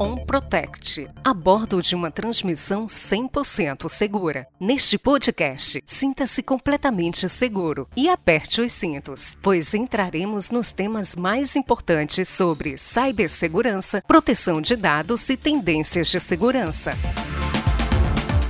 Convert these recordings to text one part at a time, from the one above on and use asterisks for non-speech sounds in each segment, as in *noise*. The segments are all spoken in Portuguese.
On Protect, a bordo de uma transmissão 100% segura. Neste podcast, sinta-se completamente seguro e aperte os cintos, pois entraremos nos temas mais importantes sobre cibersegurança, proteção de dados e tendências de segurança.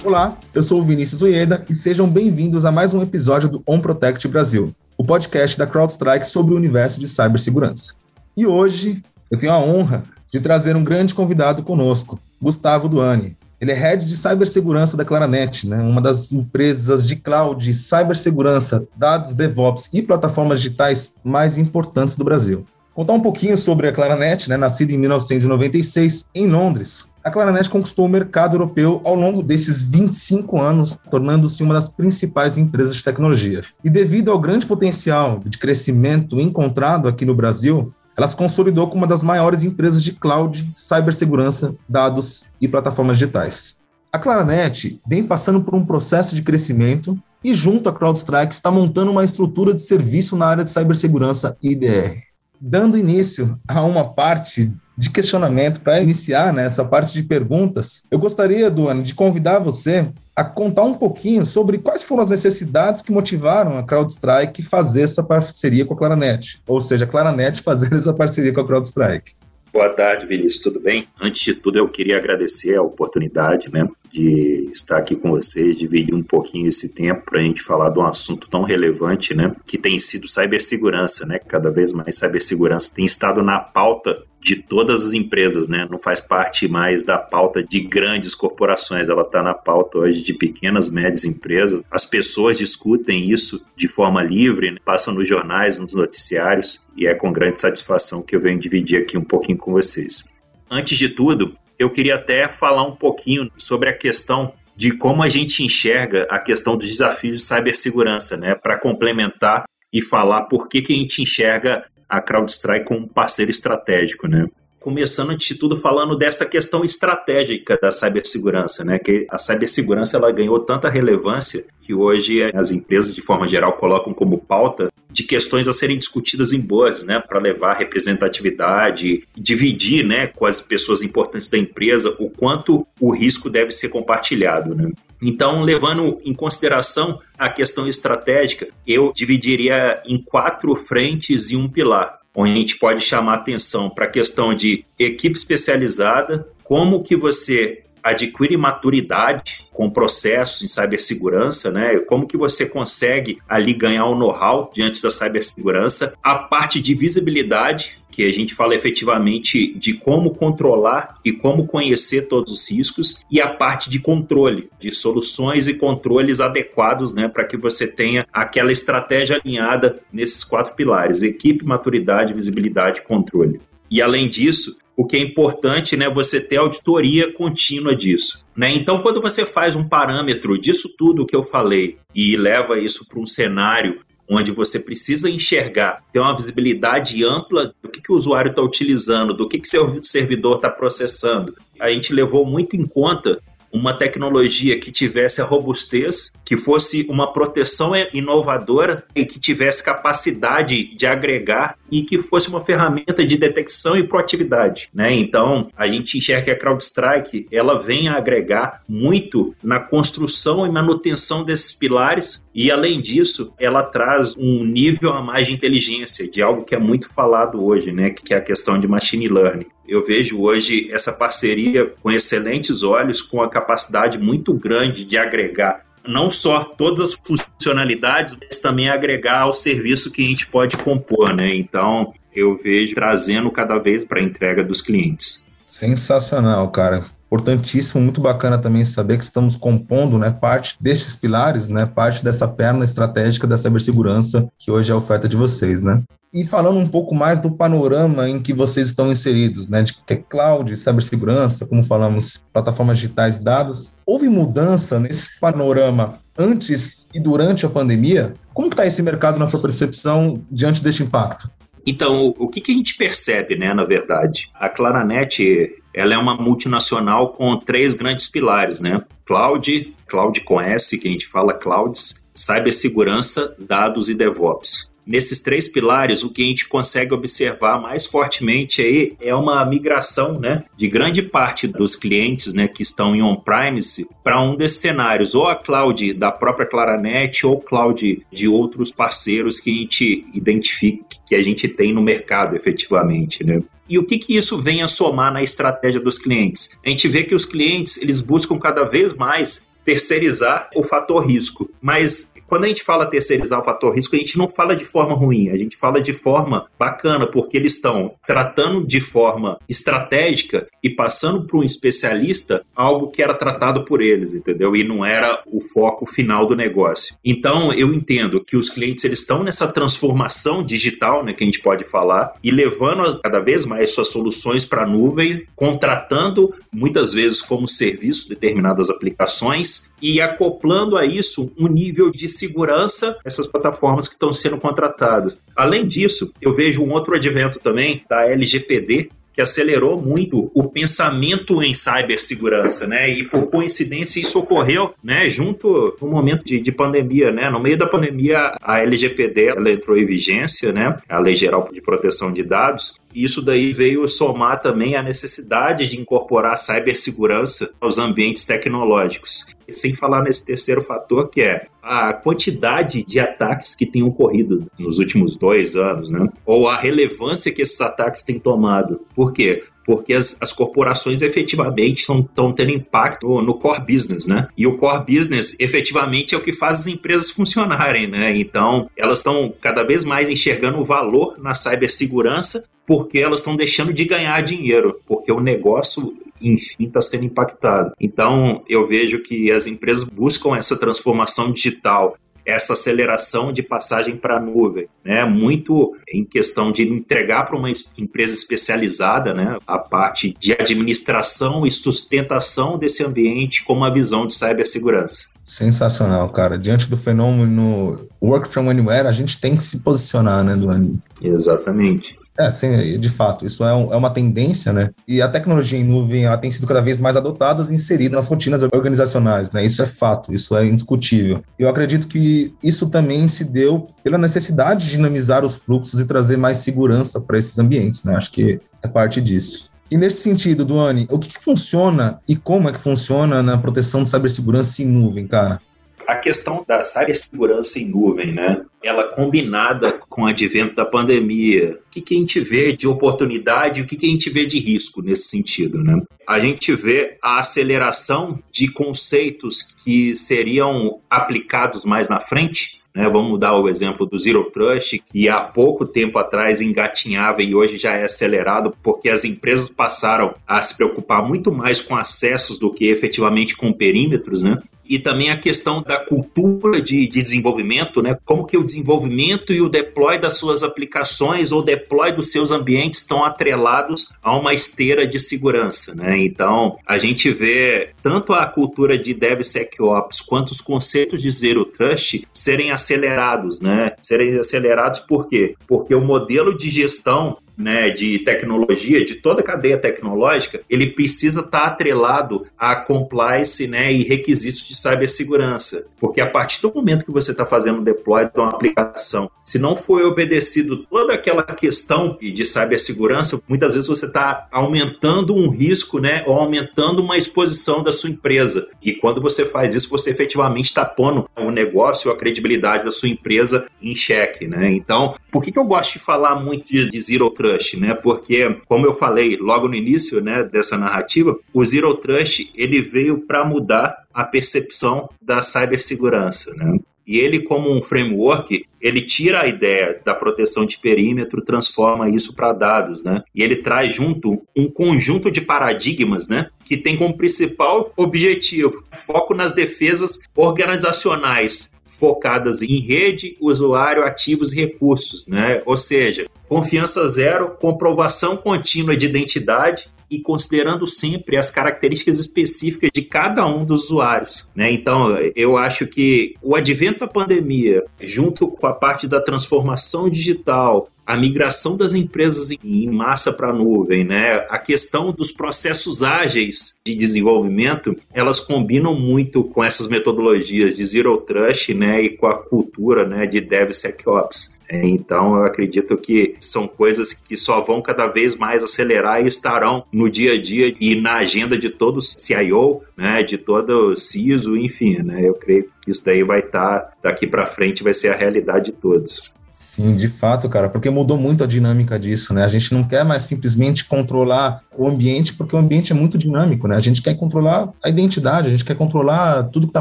Olá, eu sou o Vinícius Ueda e sejam bem-vindos a mais um episódio do On Protect Brasil, o podcast da CrowdStrike sobre o universo de cibersegurança. E hoje eu tenho a honra de trazer um grande convidado conosco, Gustavo Duani. Ele é head de cibersegurança da Claranet, né, uma das empresas de cloud, cibersegurança, dados, DevOps e plataformas digitais mais importantes do Brasil. Contar um pouquinho sobre a Claranet, né, nascida em 1996 em Londres. A Claranet conquistou o mercado europeu ao longo desses 25 anos, tornando-se uma das principais empresas de tecnologia. E devido ao grande potencial de crescimento encontrado aqui no Brasil, ela se consolidou como uma das maiores empresas de cloud, cibersegurança, dados e plataformas digitais. A Claranet vem passando por um processo de crescimento e, junto à CrowdStrike, está montando uma estrutura de serviço na área de cibersegurança IDR. Dando início a uma parte de questionamento, para iniciar né, essa parte de perguntas, eu gostaria, Duane, de convidar você a contar um pouquinho sobre quais foram as necessidades que motivaram a CrowdStrike fazer essa parceria com a Claranet, ou seja, a Claranet fazer essa parceria com a CrowdStrike. Boa tarde, Vinícius, tudo bem? Antes de tudo, eu queria agradecer a oportunidade né, de estar aqui com vocês, dividir um pouquinho esse tempo para a gente falar de um assunto tão relevante, né, que tem sido cibersegurança, né? Cada vez mais cibersegurança tem estado na pauta de todas as empresas, né? Não faz parte mais da pauta de grandes corporações, ela está na pauta hoje de pequenas, médias empresas. As pessoas discutem isso de forma livre, né? passam nos jornais, nos noticiários, e é com grande satisfação que eu venho dividir aqui um pouquinho com vocês. Antes de tudo, eu queria até falar um pouquinho sobre a questão de como a gente enxerga a questão dos desafios de cibersegurança, né? Para complementar e falar por que, que a gente enxerga a CrowdStrike como um parceiro estratégico, né? Começando antes de tudo falando dessa questão estratégica da cibersegurança, né? Que a cibersegurança ela ganhou tanta relevância que hoje as empresas de forma geral colocam como pauta de questões a serem discutidas em boas, né, para levar representatividade, dividir, né, com as pessoas importantes da empresa o quanto o risco deve ser compartilhado, né? Então, levando em consideração a questão estratégica, eu dividiria em quatro frentes e um pilar, onde a gente pode chamar atenção para a questão de equipe especializada, como que você adquire maturidade com processos em cibersegurança, né? Como que você consegue ali ganhar o know-how diante da cibersegurança? A parte de visibilidade, que a gente fala efetivamente de como controlar e como conhecer todos os riscos, e a parte de controle, de soluções e controles adequados, né, para que você tenha aquela estratégia alinhada nesses quatro pilares: equipe, maturidade, visibilidade e controle. E além disso, o que é importante, né, você ter auditoria contínua disso. Né? Então, quando você faz um parâmetro disso tudo que eu falei e leva isso para um cenário onde você precisa enxergar, ter uma visibilidade ampla do que, que o usuário está utilizando, do que, que seu servidor está processando, a gente levou muito em conta uma tecnologia que tivesse a robustez, que fosse uma proteção inovadora e que tivesse capacidade de agregar e que fosse uma ferramenta de detecção e proatividade, né? Então, a gente enxerga que a CrowdStrike, ela vem a agregar muito na construção e manutenção desses pilares e além disso, ela traz um nível a mais de inteligência, de algo que é muito falado hoje, né, que é a questão de machine learning. Eu vejo hoje essa parceria com excelentes olhos, com a capacidade muito grande de agregar não só todas as funcionalidades, mas também agregar ao serviço que a gente pode compor, né? Então, eu vejo trazendo cada vez para a entrega dos clientes. Sensacional, cara. Importantíssimo, muito bacana também saber que estamos compondo né, parte desses pilares, né, parte dessa perna estratégica da cibersegurança que hoje é a oferta de vocês. Né? E falando um pouco mais do panorama em que vocês estão inseridos, né, de que é cloud, cibersegurança, como falamos, plataformas digitais, dados, houve mudança nesse panorama antes e durante a pandemia? Como está esse mercado na sua percepção diante deste impacto? Então, o que, que a gente percebe, né, na verdade? A Claranet ela é uma multinacional com três grandes pilares, né? Cloud, Cloud com S, que a gente fala clouds, cibersegurança, dados e DevOps. nesses três pilares, o que a gente consegue observar mais fortemente aí é uma migração, né, de grande parte dos clientes, né, que estão em on-premise para um desses cenários, ou a cloud da própria Claranet ou cloud de outros parceiros que a gente identifique que a gente tem no mercado efetivamente, né? E o que, que isso vem a somar na estratégia dos clientes? A gente vê que os clientes eles buscam cada vez mais terceirizar o fator risco. Mas quando a gente fala terceirizar o fator risco, a gente não fala de forma ruim, a gente fala de forma bacana, porque eles estão tratando de forma estratégica e passando para um especialista algo que era tratado por eles, entendeu? E não era o foco final do negócio. Então, eu entendo que os clientes eles estão nessa transformação digital, né, que a gente pode falar, e levando cada vez mais suas soluções para a nuvem, contratando muitas vezes como serviço determinadas aplicações e acoplando a isso um nível de segurança essas plataformas que estão sendo contratadas. Além disso, eu vejo um outro advento também da LGPD, que acelerou muito o pensamento em cibersegurança, né? E por coincidência isso ocorreu, né? Junto no momento de, de pandemia, né? No meio da pandemia a LGPD ela entrou em vigência, né? A Lei Geral de Proteção de Dados isso daí veio somar também a necessidade de incorporar cibersegurança aos ambientes tecnológicos. Sem falar nesse terceiro fator que é a quantidade de ataques que têm ocorrido nos últimos dois anos, né? Ou a relevância que esses ataques têm tomado. Por quê? porque as, as corporações efetivamente estão tendo impacto no core business, né? E o core business efetivamente é o que faz as empresas funcionarem, né? Então, elas estão cada vez mais enxergando o valor na cibersegurança porque elas estão deixando de ganhar dinheiro, porque o negócio enfim está sendo impactado. Então eu vejo que as empresas buscam essa transformação digital essa aceleração de passagem para a nuvem, né? Muito em questão de entregar para uma empresa especializada, né? A parte de administração e sustentação desse ambiente com uma visão de cibersegurança. Sensacional, cara. Diante do fenômeno work from anywhere, a gente tem que se posicionar, né, Duane? Exatamente. É, sim, de fato, isso é, um, é, uma tendência, né? E a tecnologia em nuvem ela tem sido cada vez mais adotada e inserida nas rotinas organizacionais, né? Isso é fato, isso é indiscutível. Eu acredito que isso também se deu pela necessidade de dinamizar os fluxos e trazer mais segurança para esses ambientes, né? Acho que é parte disso. E nesse sentido, Duane, o que, que funciona e como é que funciona na proteção de cibersegurança em nuvem, cara? A questão da cibersegurança em nuvem, né? Ela combinada com o advento da pandemia, o que, que a gente vê de oportunidade e o que, que a gente vê de risco nesse sentido, né? A gente vê a aceleração de conceitos que seriam aplicados mais na frente, né? Vamos dar o exemplo do Zero Trust, que há pouco tempo atrás engatinhava e hoje já é acelerado, porque as empresas passaram a se preocupar muito mais com acessos do que efetivamente com perímetros, né? E também a questão da cultura de, de, desenvolvimento, né? Como que o desenvolvimento e o deploy das suas aplicações ou deploy dos seus ambientes estão atrelados a uma esteira de segurança, né? Então, a gente vê tanto a cultura de DevSecOps quanto os conceitos de Zero Trust serem acelerados, né? Serem acelerados por quê? Porque o modelo de gestão né, de tecnologia, de toda a cadeia tecnológica, ele precisa estar tá atrelado a compliance né, e requisitos de cibersegurança. Porque a partir do momento que você está fazendo o deploy de uma aplicação, se não foi obedecido toda aquela questão de cibersegurança, muitas vezes você está aumentando um risco né, ou aumentando uma exposição da sua empresa. E quando você faz isso, você efetivamente está pondo o negócio, a credibilidade da sua empresa em xeque. Né? Então, por que, que eu gosto de falar muito de, Zero Trust? Trust, né? Porque, como eu falei logo no início, né, dessa narrativa, o Zero Trust ele veio para mudar a percepção da cibersegurança, né? E ele, como um framework, ele tira a ideia da proteção de perímetro, transforma isso para dados, né? E ele traz junto um conjunto de paradigmas, né? Que tem como principal objetivo foco nas defesas organizacionais focadas em rede, usuário, ativos e recursos, né? Ou seja, confiança zero, comprovação contínua de identidade e considerando sempre as características específicas de cada um dos usuários. Né? Então, eu acho que o advento da pandemia, junto com a parte da transformação digital, a migração das empresas em massa para a nuvem, né? A questão dos processos ágeis de desenvolvimento, elas combinam muito com essas metodologias de Zero Trust, né? E com a cultura, né? De DevSecOps. É, então, eu acredito que são coisas que só vão cada vez mais acelerar e estarão no dia a dia e na agenda de todo CIO, né, de todo CISO, enfim, né, eu creio que isso daí vai estar, tá, daqui para frente, vai ser a realidade de todos. Sim, de fato, cara, porque mudou muito a dinâmica disso, né? A gente não quer mais simplesmente controlar o ambiente, porque o ambiente é muito dinâmico, né? A gente quer controlar a identidade, a gente quer controlar tudo que está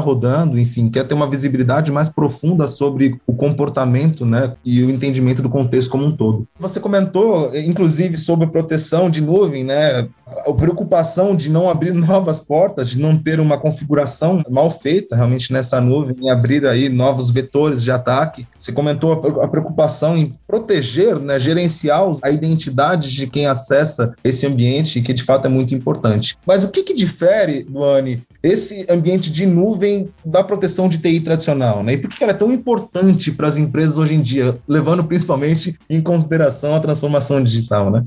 rodando, enfim, quer ter uma visibilidade mais profunda sobre o comportamento, né? E o entendimento do contexto como um todo. Você comentou, inclusive, sobre proteção de nuvem, né? A preocupação de não abrir *laughs* novas portas, de não ter uma configuração mal feita realmente nessa nuvem, e abrir aí novos vetores de ataque. Você comentou a preocupação em proteger, né, gerenciar a identidade de quem acessa esse ambiente, que de fato é muito importante. Mas o que, que difere, Luane, esse ambiente de nuvem da proteção de TI tradicional? Né? E por que ela é tão importante para as empresas hoje em dia, levando principalmente em consideração a transformação digital? Né?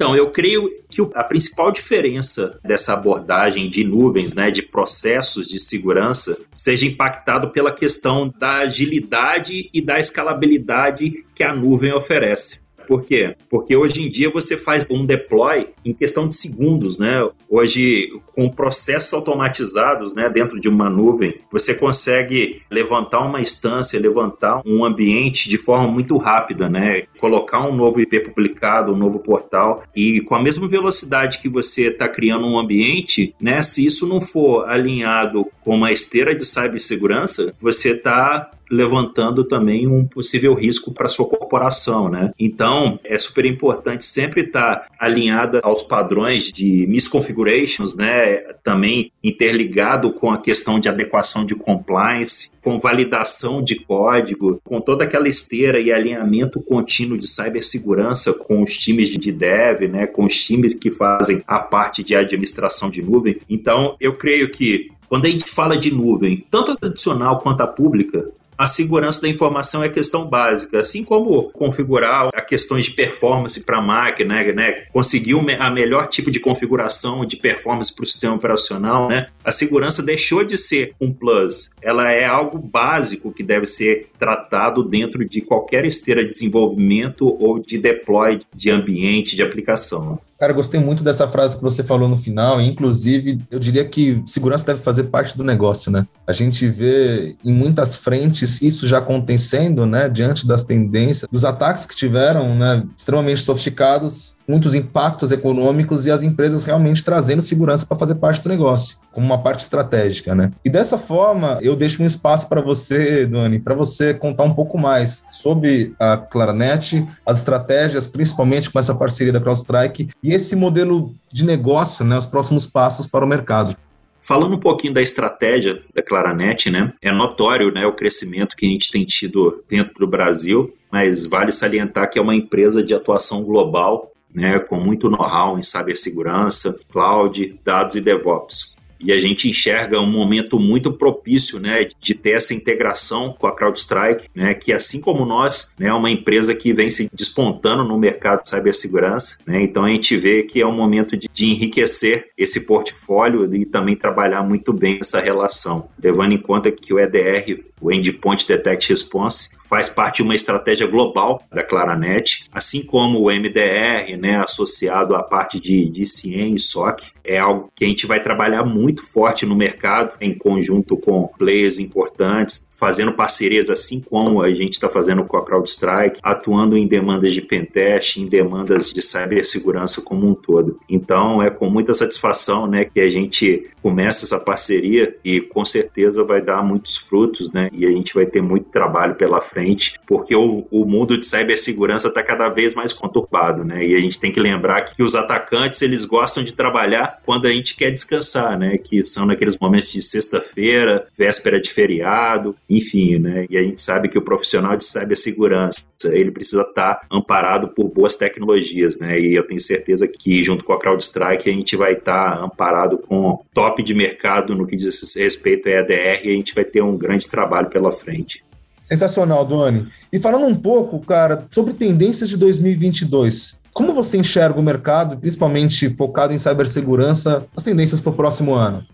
Então, eu creio que a principal diferença dessa abordagem de nuvens, né, de processos de segurança, seja impactado pela questão da agilidade e da escalabilidade que a nuvem oferece. Por quê? Porque hoje em dia você faz um deploy em questão de segundos, né? Hoje, com processos automatizados, né, dentro de uma nuvem, você consegue levantar uma instância, levantar um ambiente de forma muito rápida, né? Colocar um novo IP publicado, um novo portal e com a mesma velocidade que você está criando um ambiente, né? Se isso não for alinhado com uma esteira de cibersegurança, você está levantando também um possível risco para sua corporação, né? Então, é super importante sempre estar alinhada aos padrões de misconfigurations, né? Também interligado com a questão de adequação de compliance, com validação de código, com toda aquela esteira e alinhamento contínuo de cibersegurança com os times de dev, né? Com os times que fazem a parte de administração de nuvem. Então, eu creio que quando a gente fala de nuvem, tanto a tradicional quanto a pública, a segurança da informação é questão básica, assim como configurar a questões de performance para a máquina, né, conseguir a melhor tipo de configuração de performance para o sistema operacional, né? A segurança deixou de ser um plus, ela é algo básico que deve ser tratado dentro de qualquer esteira de desenvolvimento ou de deploy de ambiente de aplicação. Cara, gostei muito dessa frase que você falou no final, inclusive, eu diria que segurança deve fazer parte do negócio, né? A gente vê em muitas frentes isso já acontecendo, né, diante das tendências, dos ataques que tiveram, né, extremamente sofisticados, muitos impactos econômicos e as empresas realmente trazendo segurança para fazer parte do negócio, como uma parte estratégica, né? E dessa forma, eu deixo um espaço para você, Duane, para você contar um pouco mais sobre a Claranet, as estratégias, principalmente com essa parceria da CrowdStrike e esse modelo de negócio, né, os próximos passos para o mercado. Falando um pouquinho da estratégia da Claranet, né, é notório né, o crescimento que a gente tem tido dentro do Brasil, mas vale salientar que é uma empresa de atuação global, né, com muito know-how em cibersegurança, cloud, dados e DevOps e a gente enxerga um momento muito propício, né, de ter essa integração com a CrowdStrike, né, que assim como nós, né, é uma empresa que vem se despontando no mercado de cibersegurança, né, então a gente vê que é um momento de, de enriquecer esse portfólio e também trabalhar muito bem essa relação, levando em conta que o EDR, o Endpoint Detect Response, faz parte de uma estratégia global da Claranet, assim como o MDR, né, associado à parte de, de CIEM e SOC, é algo que a gente vai trabalhar muito forte no mercado, em conjunto com players importantes, fazendo parcerias assim como a gente está fazendo com a CrowdStrike, atuando em demandas de pentest, em demandas de cibersegurança como um todo. Então é com muita satisfação né, que a gente começa essa parceria e com certeza vai dar muitos frutos né, e a gente vai ter muito trabalho pela frente, porque o, o mundo de cibersegurança está cada vez mais conturbado né, e a gente tem que lembrar que os atacantes eles gostam de trabalhar quando a gente quer descansar, né, que são naqueles momentos de sexta-feira, véspera de feriado, enfim, né? E a gente sabe que o profissional de cibersegurança, ele precisa estar amparado por boas tecnologias, né? E eu tenho certeza que junto com a CrowdStrike a gente vai estar amparado com top de mercado no que diz respeito a EDR e a gente vai ter um grande trabalho pela frente. Sensacional, Duane. E falando um pouco, cara, sobre tendências de 2022. Como você enxerga o mercado, principalmente focado em cibersegurança, as tendências para o próximo ano?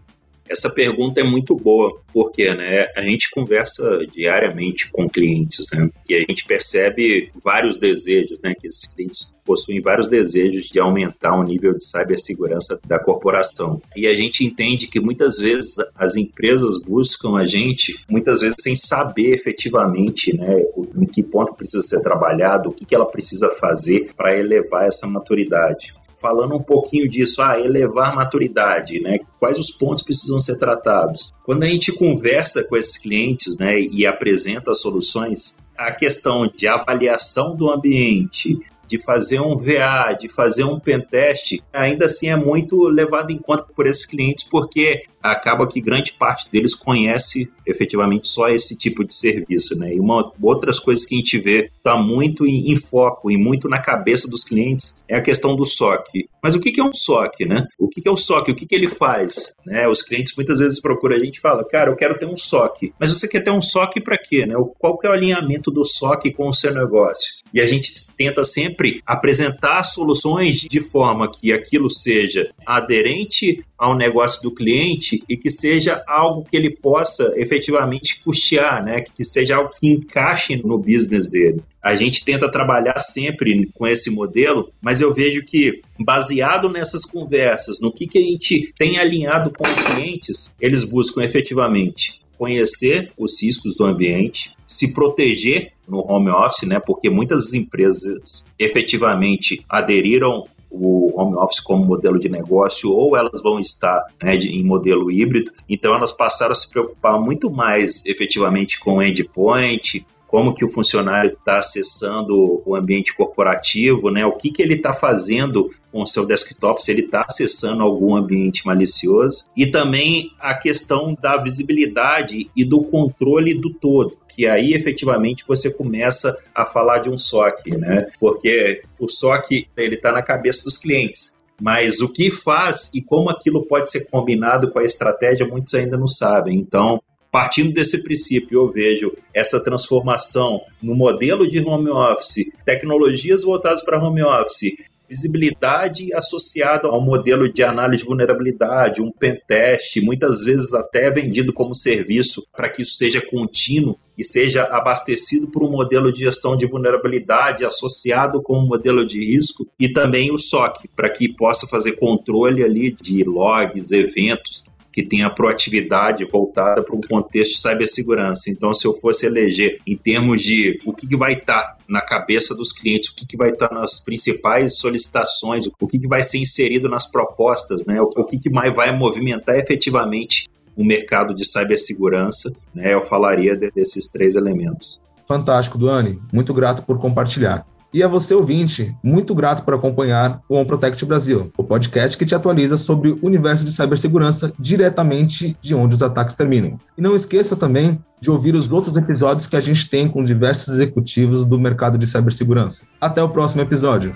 Essa pergunta é muito boa, porque né, a gente conversa diariamente com clientes, né, e a gente percebe vários desejos, né, que esses clientes possuem vários desejos de aumentar o nível de cibersegurança da corporação. E a gente entende que muitas vezes as empresas buscam a gente, muitas vezes sem saber efetivamente né, em que ponto precisa ser trabalhado, o que, que ela precisa fazer para elevar essa maturidade falando um pouquinho disso, ah, elevar maturidade, né? Quais os pontos precisam ser tratados? Quando a gente conversa com esses clientes, né, e apresenta soluções, a questão de avaliação do ambiente, de fazer um VA, de fazer um pentest, ainda assim é muito levado em conta por esses clientes, porque acaba que grande parte deles conhece efetivamente só esse tipo de serviço, né? E uma, outras coisas que a gente vê está muito em, em, foco e muito na cabeça dos clientes é a questão do SOC. Mas o que, que é um SOC, né? O que, que é o SOC? O que, que ele faz? Né? Os clientes muitas vezes procuram a gente e falam, cara, eu quero ter um SOC. Mas você quer ter um SOC para quê? Né? Qual que é o alinhamento do SOC com o seu negócio? E a gente tenta sempre apresentar soluções de forma que aquilo seja aderente ao negócio do cliente e que seja algo que ele possa efetivamente custear, né? Que seja algo que encaixe no business dele. A gente tenta trabalhar sempre com esse modelo, mas eu vejo que, baseado nessas conversas, no que, que a gente tem alinhado com os clientes, eles buscam efetivamente conhecer os riscos do ambiente, se proteger no home office, né? Porque muitas empresas efetivamente aderiram o home office como modelo de negócio ou elas vão estar né, de, em modelo híbrido. Então elas passaram a se preocupar muito mais efetivamente com endpoint, como que o funcionário está acessando o ambiente corporativo, né? O que, que ele está fazendo com o seu desktop, se ele está acessando algum ambiente malicioso. E também a questão da visibilidade e do controle do todo que aí efetivamente você começa a falar de um SOC, né? Porque o SOC ele está na cabeça dos clientes. Mas o que faz e como aquilo pode ser combinado com a estratégia, muitos ainda não sabem. Então, partindo desse princípio, eu vejo essa transformação no modelo de home office, tecnologias voltadas para home office, visibilidade associada ao modelo de análise de vulnerabilidade, um pentest, muitas vezes até vendido como serviço para que isso seja contínuo e seja abastecido por um modelo de gestão de vulnerabilidade associado com um modelo de risco e também o SOC, para que possa fazer controle ali de logs, eventos, que tenha proatividade voltada para um contexto de cibersegurança. Então, se eu fosse eleger em termos de o que, que vai estar tá na cabeça dos clientes, o que, que vai estar tá nas principais solicitações, o que, que vai ser inserido nas propostas, né? o, que, que mais vai movimentar efetivamente o mercado de cibersegurança, né? eu falaria desses três elementos. Fantástico, Duane. Muito grato por compartilhar. E a você, ouvinte, muito grato por acompanhar o On Protect Brasil, o podcast que te atualiza sobre o universo de cibersegurança diretamente de onde os ataques terminam. E não esqueça também de ouvir os outros episódios que a gente tem com diversos executivos do mercado de cibersegurança. Até o próximo episódio.